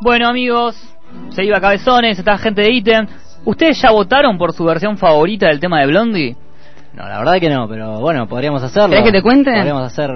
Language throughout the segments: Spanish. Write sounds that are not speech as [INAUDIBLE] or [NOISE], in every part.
Bueno, amigos, se iba Cabezones, está gente de ítem. ¿Ustedes ya votaron por su versión favorita del tema de Blondie? No, la verdad que no, pero bueno, podríamos hacerlo. ¿Querés que te cuente? Podríamos hacer...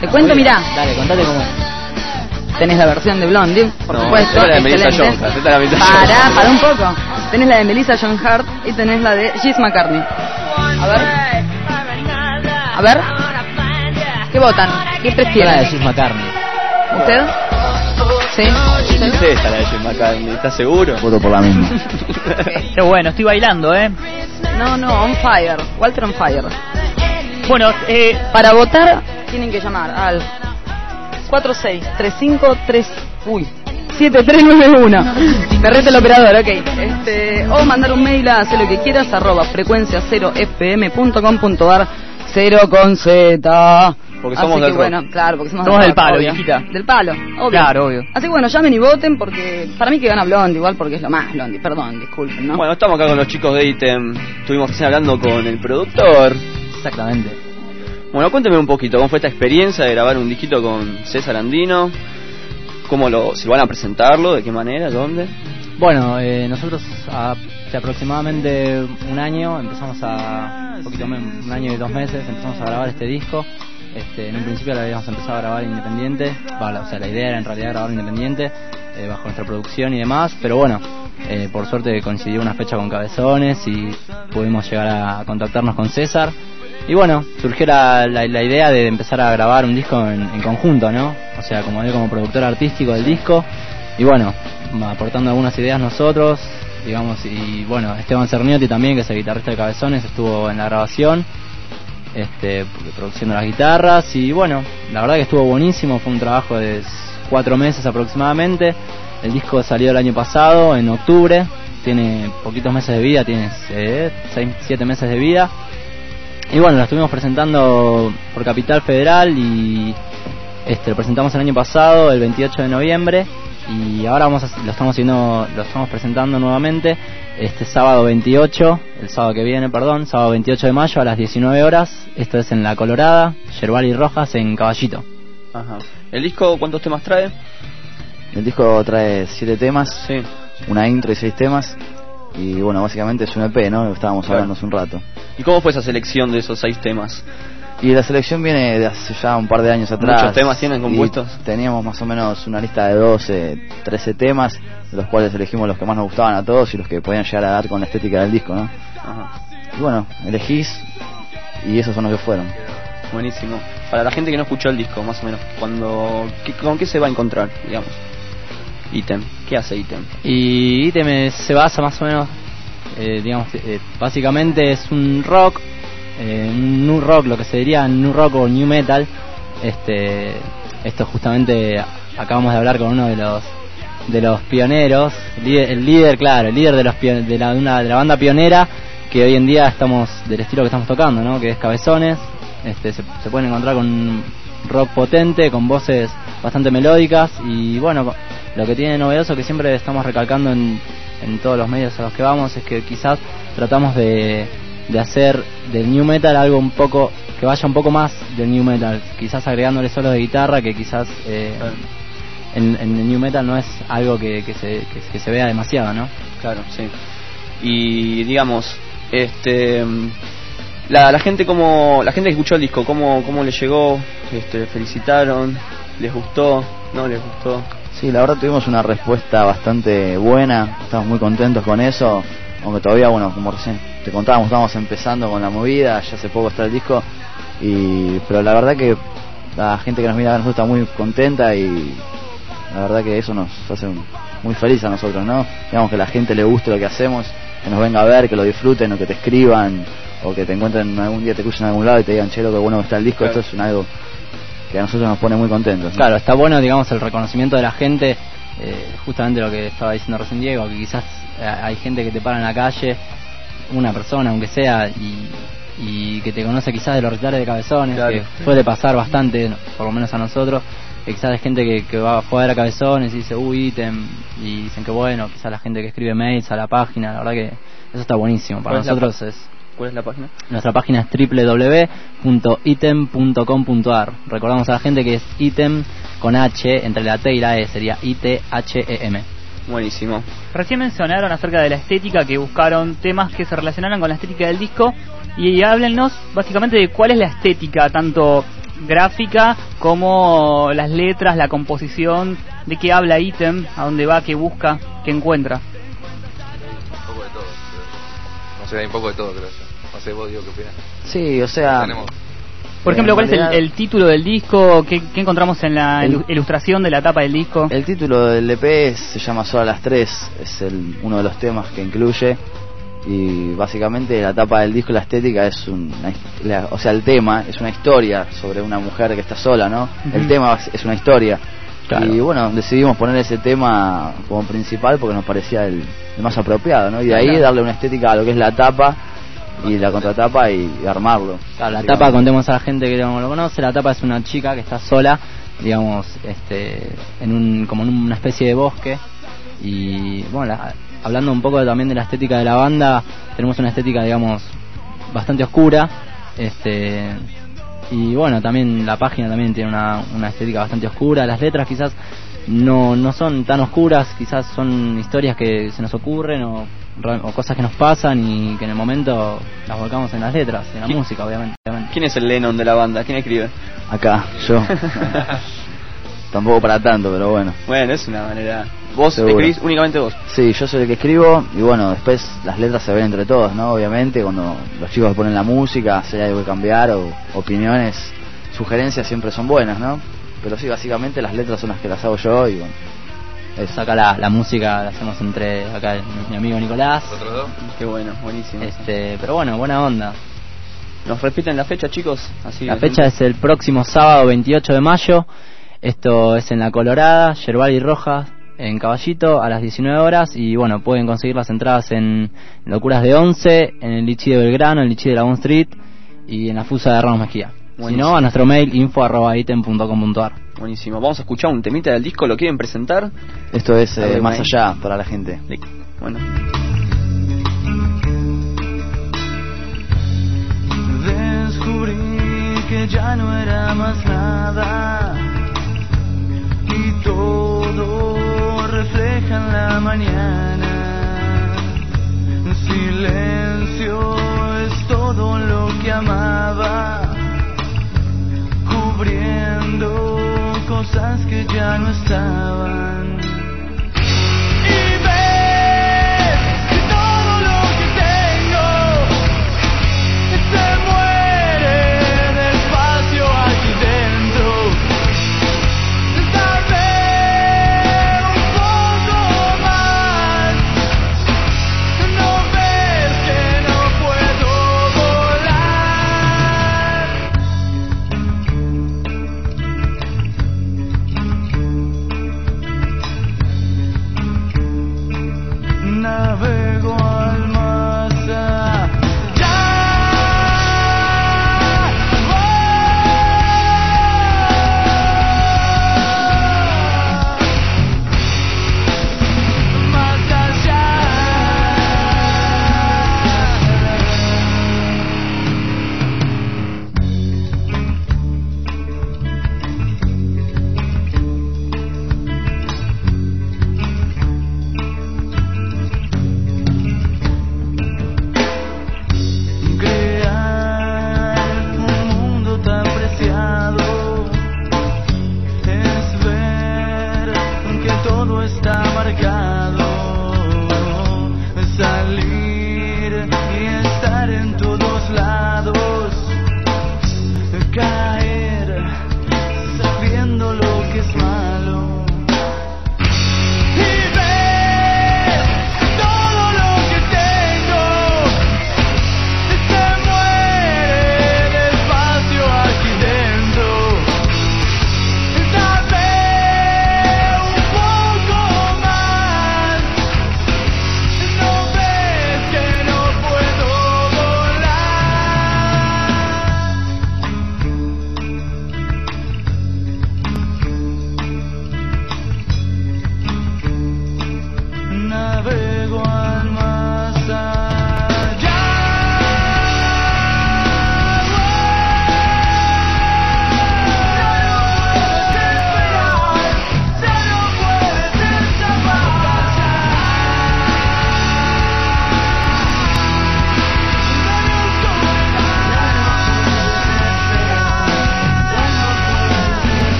Te cuento, mirá. Dale, contate cómo es. Tenés la versión de Blondie, por No, supuesto. esta es la de Melissa excelente. Jones, esta es la Pará, pará un poco. Tenés la de Melissa John Hart y tenés la de Gis McCartney. A ver. A ver. ¿Qué votan? ¿Qué La de prefieren? Jim McCartney. ¿Usted? ¿Sí? Es esta la de Jim McCartney, ¿estás seguro? Voto por la misma. [LAUGHS] Qué bueno, estoy bailando, ¿eh? No, no, on fire. Walter on fire. Bueno, eh, Para votar tienen que llamar al 4635 Uy. 7391 [LAUGHS] Me reta el operador, ok. Este, o mandar un mail a hacer lo que quieras arroba frecuencia 0 fm.com.ar 0 con Z. Porque Así somos que del rock. bueno, claro, porque somos, Somos del rock, palo, obvio. viejita. Del palo, obvio. Claro, obvio. Así que bueno, llamen y voten porque para mí que gana Blondie, igual porque es lo más Blondie, perdón, disculpen, ¿no? Bueno, estamos acá con los chicos de Item. Estuvimos recién hablando con el productor. Exactamente. Bueno, cuénteme un poquito, ¿cómo fue esta experiencia de grabar un disquito con César Andino? ¿Cómo lo, si van a presentarlo? ¿De qué manera? ¿Dónde? Bueno, eh, nosotros hace aproximadamente un año empezamos a, un poquito menos, un año y dos meses, empezamos a grabar este disco. Este, en un principio lo habíamos empezado a grabar independiente, la- o sea, la idea era en realidad grabar independiente, eh, bajo nuestra producción y demás, pero bueno, eh, por suerte coincidió una fecha con Cabezones y pudimos llegar a contactarnos con César. Y bueno, surgió la, la, la idea de empezar a grabar un disco en, en conjunto, ¿no? O sea, como él como productor artístico del disco. Y bueno, aportando algunas ideas nosotros, digamos, y bueno, Esteban Cerniotti también, que es el guitarrista de Cabezones, estuvo en la grabación, este, produciendo las guitarras, y bueno, la verdad que estuvo buenísimo, fue un trabajo de cuatro meses aproximadamente. El disco salió el año pasado, en octubre, tiene poquitos meses de vida, tiene eh, seis, siete meses de vida. Y bueno, lo estuvimos presentando por Capital Federal y este, lo presentamos el año pasado, el 28 de noviembre, y ahora vamos a- lo estamos haciendo, lo estamos presentando nuevamente este sábado 28, el sábado que viene, perdón, sábado 28 de mayo a las 19 horas. Esto es en La Colorada, Yerbal y Rojas en Caballito. Ajá. ¿El disco cuántos temas trae? El disco trae siete temas, Sí. una intro y seis temas. Y bueno, básicamente es un EP, ¿no? Lo estábamos Claro. hablando hace un rato. ¿Y cómo fue esa selección de esos seis temas? Y la selección viene de hace ya un par de años atrás. ¿Muchos temas tienen Y compuestos? Teníamos más o menos una lista de 12, 13 temas, de los cuales elegimos los que más nos gustaban a todos y los que podían llegar a dar con la estética del disco, ¿no? Ajá. Y bueno, elegís y esos son los que fueron. Buenísimo. Para la gente que no escuchó el disco, más o menos, cuando ¿qué- ¿con qué se va a encontrar, digamos? Item. ¿Qué hace Item? Y Ítem se basa más o menos, eh, digamos, eh, básicamente es un rock, eh, new rock, lo que se diría new rock o new metal. Este, esto justamente acabamos de hablar con uno de los de los pioneros, el líder, claro, el líder de los de la, una- de la banda pionera que hoy en día estamos del estilo que estamos tocando, ¿no? Que es Cabezones. Este, se, se pueden encontrar con rock potente, con voces bastante melódicas y bueno, lo que tiene de novedoso que siempre estamos recalcando en, en todos los medios a los que vamos es que quizás tratamos de, de hacer del new metal algo un poco que vaya un poco más del new metal, quizás agregándole solos de guitarra que quizás eh, en, en el new metal no es algo que, que, se, que, que se vea demasiado, ¿no? Claro, sí. Y digamos, este la, la gente como la gente que escuchó el disco, cómo cómo le llegó, este felicitaron, les gustó, no les gustó. Sí, la verdad tuvimos una respuesta bastante buena, estamos muy contentos con eso, aunque todavía, bueno, como recién te contábamos, estamos empezando con la movida, ya hace poco está el disco, y pero la verdad que la gente que nos mira a nosotros está muy contenta y la verdad que eso nos hace muy feliz a nosotros, ¿no? Digamos que la gente le guste lo que hacemos, que nos venga a ver, que lo disfruten o que te escriban o que te encuentren algún día, te escuchen en algún lado y te digan, che, lo que bueno está el disco, Claro. esto es un algo que a nosotros nos pone muy contentos. ¿no? Claro, está bueno, digamos, el reconocimiento de la gente, eh, justamente lo que estaba diciendo recién Diego, que quizás eh, hay gente que te para en la calle, una persona, aunque sea, y, y que te conoce quizás de los recitales de cabezones, Claro, que sí. suele pasar bastante, por lo menos a nosotros, que quizás hay gente que, que va a jugar a cabezones y dice, uy, ítem, y dicen que bueno, quizás la gente que escribe mails a la página, la verdad que eso está buenísimo. Para ¿Cuál es la nosotros es... ¿Cuál es la página? Nuestra página es www.item.com.ar. Recordamos a la gente que es item con H entre la T y la E, sería I-T-H-E-M. Buenísimo. Recién mencionaron acerca de la estética que buscaron temas que se relacionaran con la estética del disco y háblenos básicamente de cuál es la estética, tanto gráfica como las letras, la composición, de qué habla ítem, a dónde va, qué busca, qué encuentra. Un poco de todo. creo. No sé, hay un poco de todo, creo yo. No sé, vos digo qué opinas. Sí, o sea, Tenemos Por ejemplo, ¿cuál es el, título del disco? ¿Qué, qué encontramos en la El- ilustración de la tapa del disco? el título del EP se llama Solo a las 3, es el, uno de los temas que incluye y básicamente la tapa del disco, la estética es una, la- o sea, el tema es una historia sobre una mujer que está sola, ¿no? El tema es- una historia. Claro. Y bueno, decidimos poner ese tema como principal porque nos parecía el, el más apropiado, ¿no? Y de ahí darle una estética a lo que es la tapa y la contratapa y, armarlo. Claro, la tapa, contemos a la gente que no lo conoce, la tapa es una chica que está sola, digamos, este, en un, como en una especie de bosque. Y bueno, la- hablando un poco también de la estética de la banda, tenemos una estética, digamos, bastante oscura. Este, y bueno, también la página también tiene una, una estética bastante oscura. Las letras quizás no, no son tan oscuras, quizás son historias que se nos ocurren o, o cosas que nos pasan y que en el momento las volcamos en las letras, en la ¿Qui- música, obviamente. obviamente. ¿Quién es el Lennon de la banda? ¿Quién escribe? Acá, yo. [LAUGHS] Tampoco para tanto, pero bueno. Bueno, es una manera. Vos Seguro. escribís únicamente vos. Sí, yo soy el que escribo y bueno, después las letras se ven entre todos, ¿no? Obviamente, cuando los chicos ponen la música, si hay algo que cambiar o opiniones, sugerencias siempre son buenas, ¿no? Pero sí, básicamente las letras son las que las hago yo y bueno. Eso acá la, la música la hacemos entre acá mi amigo Nicolás. nosotros dos. Qué bueno, buenísimo. Este, pero bueno, buena onda. ¿Nos repiten la fecha, chicos? Así La fecha es el próximo sábado 28 de mayo. Esto es en La Colorada, Yerbal y Rojas, en Caballito, a las 19 horas. Y bueno, pueden conseguir las entradas en Locuras de 11, en el Lichi de Belgrano, en el Lichi de la Bond Street y en la Fusa de Ramos Mejía. Si Buenísimo. no, a nuestro mail info arroba item.com.ar. Buenísimo. Vamos a escuchar un temita del disco. ¿Lo quieren presentar? Esto es eh, más mail. allá para la gente. Bueno. Descubrí que ya no era más nada y todo refleja en la mañana. Silencio es todo lo que amaba, cubriendo cosas que ya no estaban.